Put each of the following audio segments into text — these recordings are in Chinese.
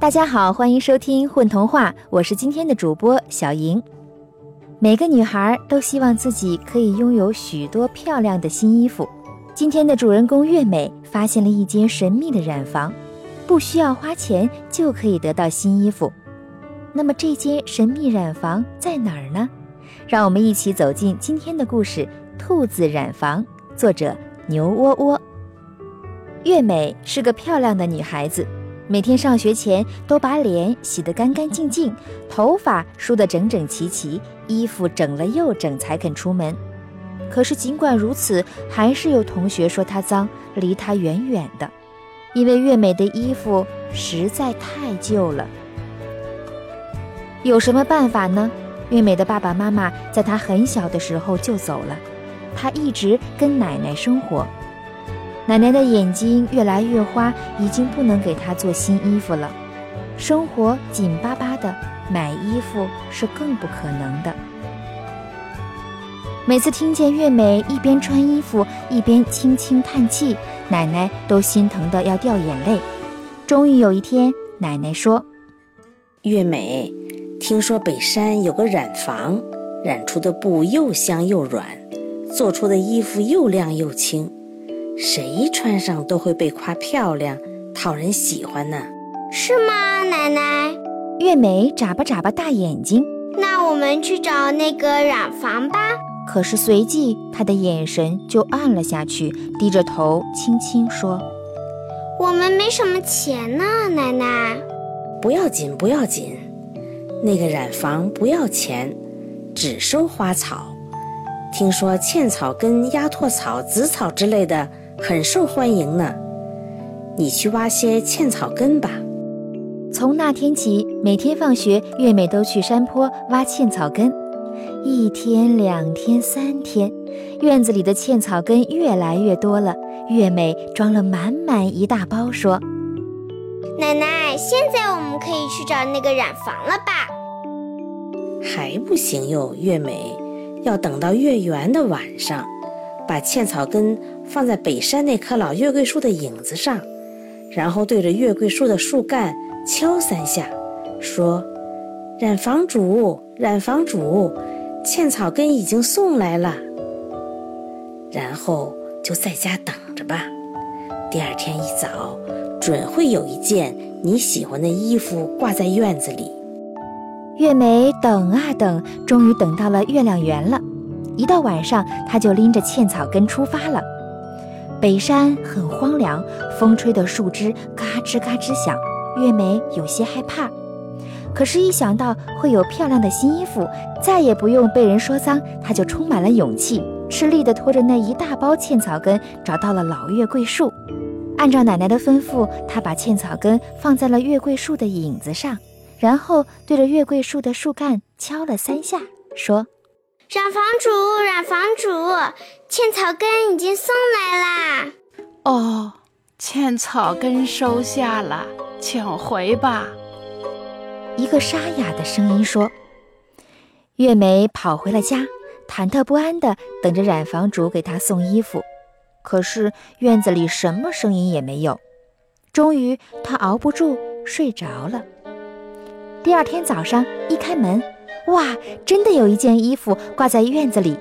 大家好，欢迎收听《混童话》，我是今天的主播小莹。每个女孩都希望自己可以拥有许多漂亮的新衣服。今天的主人公月美发现了一间神秘的染房，不需要花钱就可以得到新衣服。那么这间神秘染房在哪儿呢？让我们一起走进今天的故事《兔子染房》，作者牛窝窝。月美是个漂亮的女孩子，每天上学前都把脸洗得干干净净，头发梳得整整齐齐，衣服整了又整才肯出门。可是尽管如此，还是有同学说她脏，离她远远的，因为月美的衣服实在太旧了。有什么办法呢？月美的爸爸妈妈在她很小的时候就走了，她一直跟奶奶生活。奶奶的眼睛越来越花，已经不能给她做新衣服了。生活紧巴巴的，买衣服是更不可能的。每次听见月美一边穿衣服一边轻轻叹气，奶奶都心疼得要掉眼泪。终于有一天，奶奶说：“月美，听说北山有个染坊，染出的布又香又软，做出的衣服又亮又轻。”谁穿上都会被夸漂亮，讨人喜欢呢？是吗，奶奶？月梅眨巴眨巴大眼睛。那我们去找那个染房吧。可是随即她的眼神就暗了下去，低着头轻轻说：“我们没什么钱呢，奶奶。”不要紧，不要紧，那个染房不要钱，只收花草。听说茜草根、鸭唾草、紫草之类的。很受欢迎呢，你去挖些茜草根吧。从那天起，每天放学，月美都去山坡挖茜草根。一天、两天、三天，院子里的茜草根越来越多了。月美装了满满一大包，说：“奶奶，现在我们可以去找那个染房了吧？”还不行哟，月美，要等到月圆的晚上。把茜草根放在北山那棵老月桂树的影子上，然后对着月桂树的树干敲三下，说：“染房主，染房主，茜草根已经送来了。”然后就在家等着吧。第二天一早，准会有一件你喜欢的衣服挂在院子里。月梅等啊等，终于等到了月亮圆了。一到晚上，他就拎着茜草根出发了。北山很荒凉，风吹的树枝嘎吱嘎吱响。月美有些害怕，可是，一想到会有漂亮的新衣服，再也不用被人说脏，他就充满了勇气，吃力地拖着那一大包茜草根，找到了老月桂树。按照奶奶的吩咐，他把茜草根放在了月桂树的影子上，然后对着月桂树的树干敲了三下，说。染房主，染房主，茜草根已经送来啦。哦，茜草根收下了，请回吧。一个沙哑的声音说。月梅跑回了家，忐忑不安地等着染房主给她送衣服。可是院子里什么声音也没有。终于，她熬不住睡着了。第二天早上一开门。哇，真的有一件衣服挂在院子里，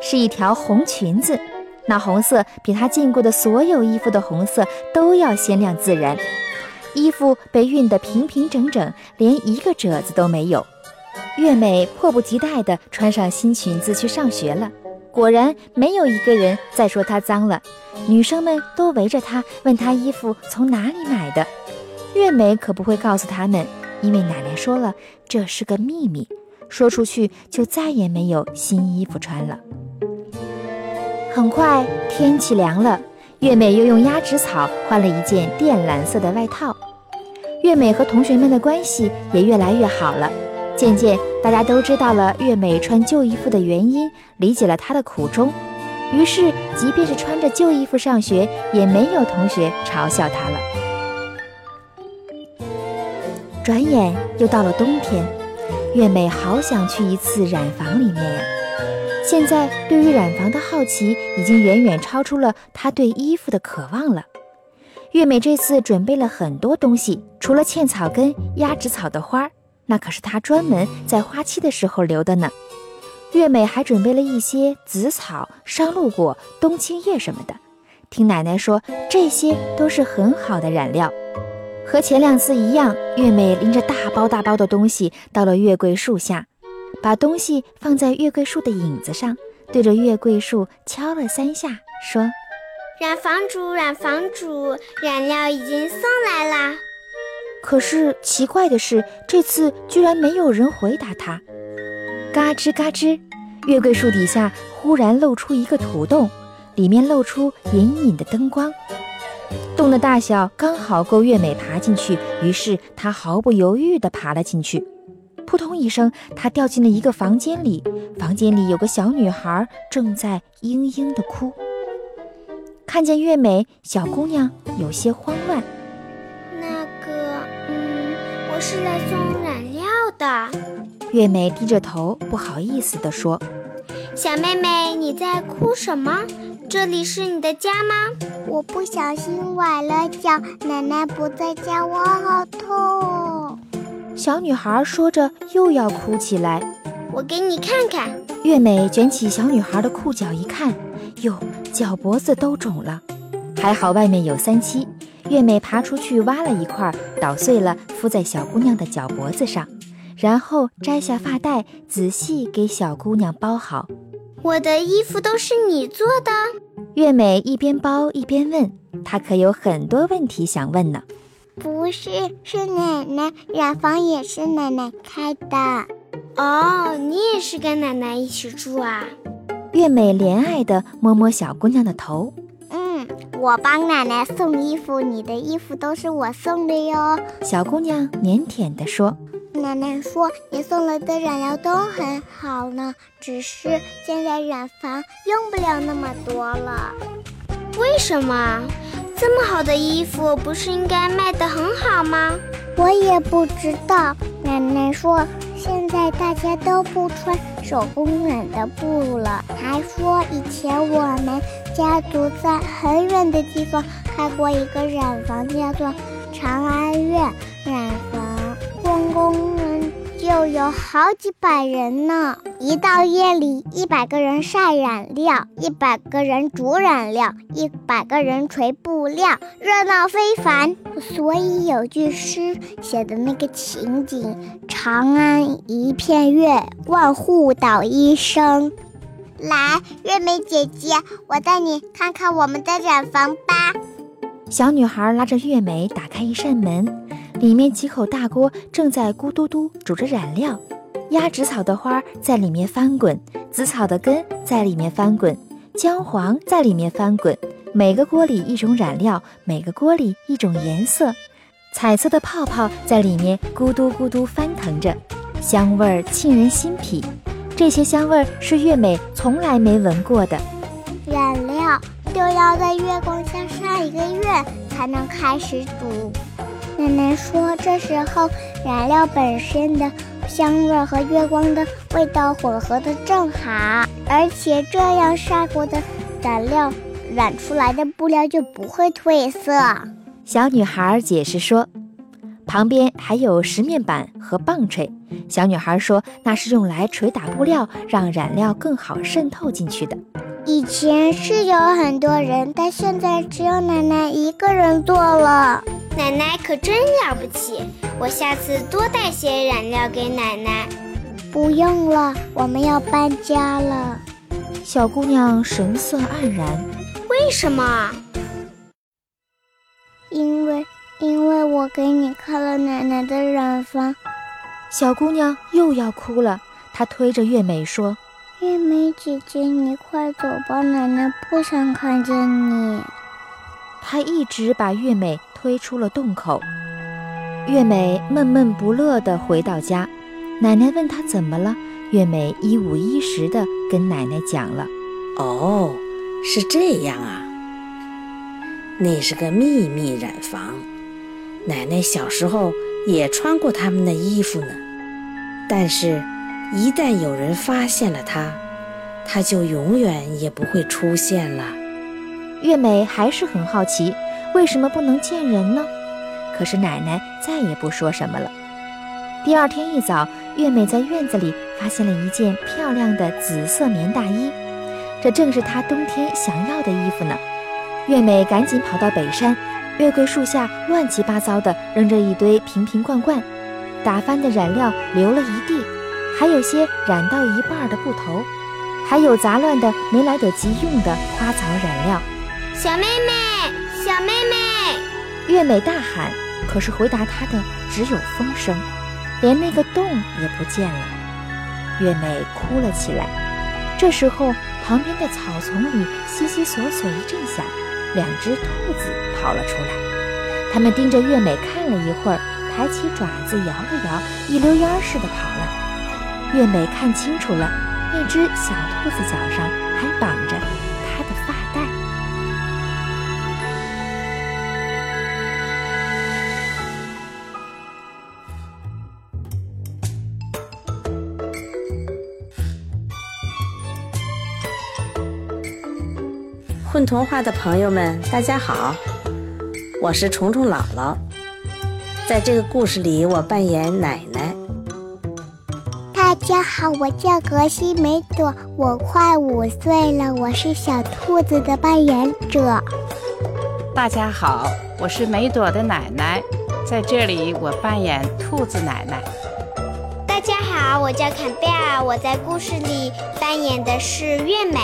是一条红裙子。那红色比她见过的所有衣服的红色都要鲜亮自然。衣服被熨得平平整整，连一个褶子都没有。月美迫不及待地穿上新裙子去上学了。果然，没有一个人再说她脏了。女生们都围着她，问她衣服从哪里买的。月美可不会告诉他们，因为奶奶说了，这是个秘密。说出去就再也没有新衣服穿了。很快天气凉了，月美又用鸭跖草换了一件靛蓝色的外套。月美和同学们的关系也越来越好了。渐渐，大家都知道了月美穿旧衣服的原因，理解了她的苦衷。于是，即便是穿着旧衣服上学，也没有同学嘲笑她了。转眼又到了冬天。月美好想去一次染房里面呀！现在对于染房的好奇已经远远超出了她对衣服的渴望了。月美这次准备了很多东西，除了茜草根、鸭跖草的花，那可是她专门在花期的时候留的呢。月美还准备了一些紫草、商鹿果、冬青叶什么的。听奶奶说，这些都是很好的染料。和前两次一样，月美拎着大包大包的东西到了月桂树下，把东西放在月桂树的影子上，对着月桂树敲了三下，说：“染房主，染房主，染料已经送来啦。”可是奇怪的是，这次居然没有人回答他。嘎吱嘎吱，月桂树底下忽然露出一个土洞，里面露出隐隐的灯光。洞的大小刚好够月美爬进去，于是她毫不犹豫地爬了进去。扑通一声，她掉进了一个房间里。房间里有个小女孩正在嘤嘤地哭。看见月美，小姑娘有些慌乱。那个，嗯，我是来送染料的。月美低着头，不好意思地说：“小妹妹，你在哭什么？”这里是你的家吗？我不小心崴了脚，奶奶不在家，我好痛。小女孩说着，又要哭起来。我给你看看。月美卷起小女孩的裤脚一看，哟，脚脖子都肿了。还好外面有三七。月美爬出去挖了一块，捣碎了，敷在小姑娘的脚脖子上，然后摘下发带，仔细给小姑娘包好。我的衣服都是你做的？月美一边包一边问，她可有很多问题想问呢。不是，是奶奶染房也是奶奶开的。哦，你也是跟奶奶一起住啊？月美怜爱地摸摸小姑娘的头。嗯，我帮奶奶送衣服，你的衣服都是我送的哟。小姑娘腼腆地说。奶奶说：“你送来的染料都很好呢，只是现在染房用不了那么多了。为什么？这么好的衣服不是应该卖得很好吗？我也不知道。奶奶说，现在大家都不穿手工染的布了，还说以前我们家族在很远的地方开过一个染房，叫做长安苑染房。”光工人就有好几百人呢。一到夜里，一百个人晒染料，一百个人煮染料，一百个人锤布料，热闹非凡。所以有句诗写的那个情景：“长安一片月，万户捣衣声。”来，月美姐姐，我带你看看我们的染房吧。小女孩拉着月美打开一扇门。里面几口大锅正在咕嘟嘟煮着染料，鸭芷草的花在里面翻滚，紫草的根在里面翻滚，姜黄在里面翻滚。每个锅里一种染料，每个锅里一种颜色，彩色的泡泡在里面咕嘟咕嘟翻腾着，香味儿沁人心脾。这些香味儿是月美从来没闻过的。染料就要在月光下晒一个月才能开始煮。奶奶说：“这时候染料本身的香味和月光的味道混合的正好，而且这样晒过的染料染出来的布料就不会褪色。”小女孩解释说：“旁边还有石面板和棒槌。”小女孩说：“那是用来捶打布料，让染料更好渗透进去的。”以前是有很多人，但现在只有奶奶一个人做了。奶奶可真了不起，我下次多带些染料给奶奶。不用了，我们要搬家了。小姑娘神色黯然。为什么？因为，因为我给你看了奶奶的染房。小姑娘又要哭了，她推着月美说：“月美姐姐，你快走吧，奶奶不想看见你。”她一直把月美。推出了洞口，月美闷闷不乐地回到家。奶奶问她怎么了，月美一五一十地跟奶奶讲了。哦，是这样啊，那是个秘密染房，奶奶小时候也穿过他们的衣服呢。但是，一旦有人发现了它，它就永远也不会出现了。月美还是很好奇。为什么不能见人呢？可是奶奶再也不说什么了。第二天一早，月美在院子里发现了一件漂亮的紫色棉大衣，这正是她冬天想要的衣服呢。月美赶紧跑到北山，月桂树下乱七八糟的扔着一堆瓶瓶罐罐，打翻的染料流了一地，还有些染到一半的布头，还有杂乱的没来得及用的花草染料。小妹妹，小妹妹！月美大喊，可是回答她的只有风声。连那个洞也不见了，月美哭了起来。这时候，旁边的草丛里悉悉索索一阵响，两只兔子跑了出来。他们盯着月美看了一会儿，抬起爪子摇了摇，一溜烟似的跑了。月美看清楚了，那只小兔子脚上还绑着它的发带。混童话的朋友们，大家好，我是虫虫姥姥。在这个故事里，我扮演奶奶。大家好，我叫格西梅朵，我快五岁了，我是小兔子的扮演者。大家好，我是梅朵的奶奶，在这里我扮演兔子奶奶。大家好，我叫坎贝尔，我在故事里扮演的是月美。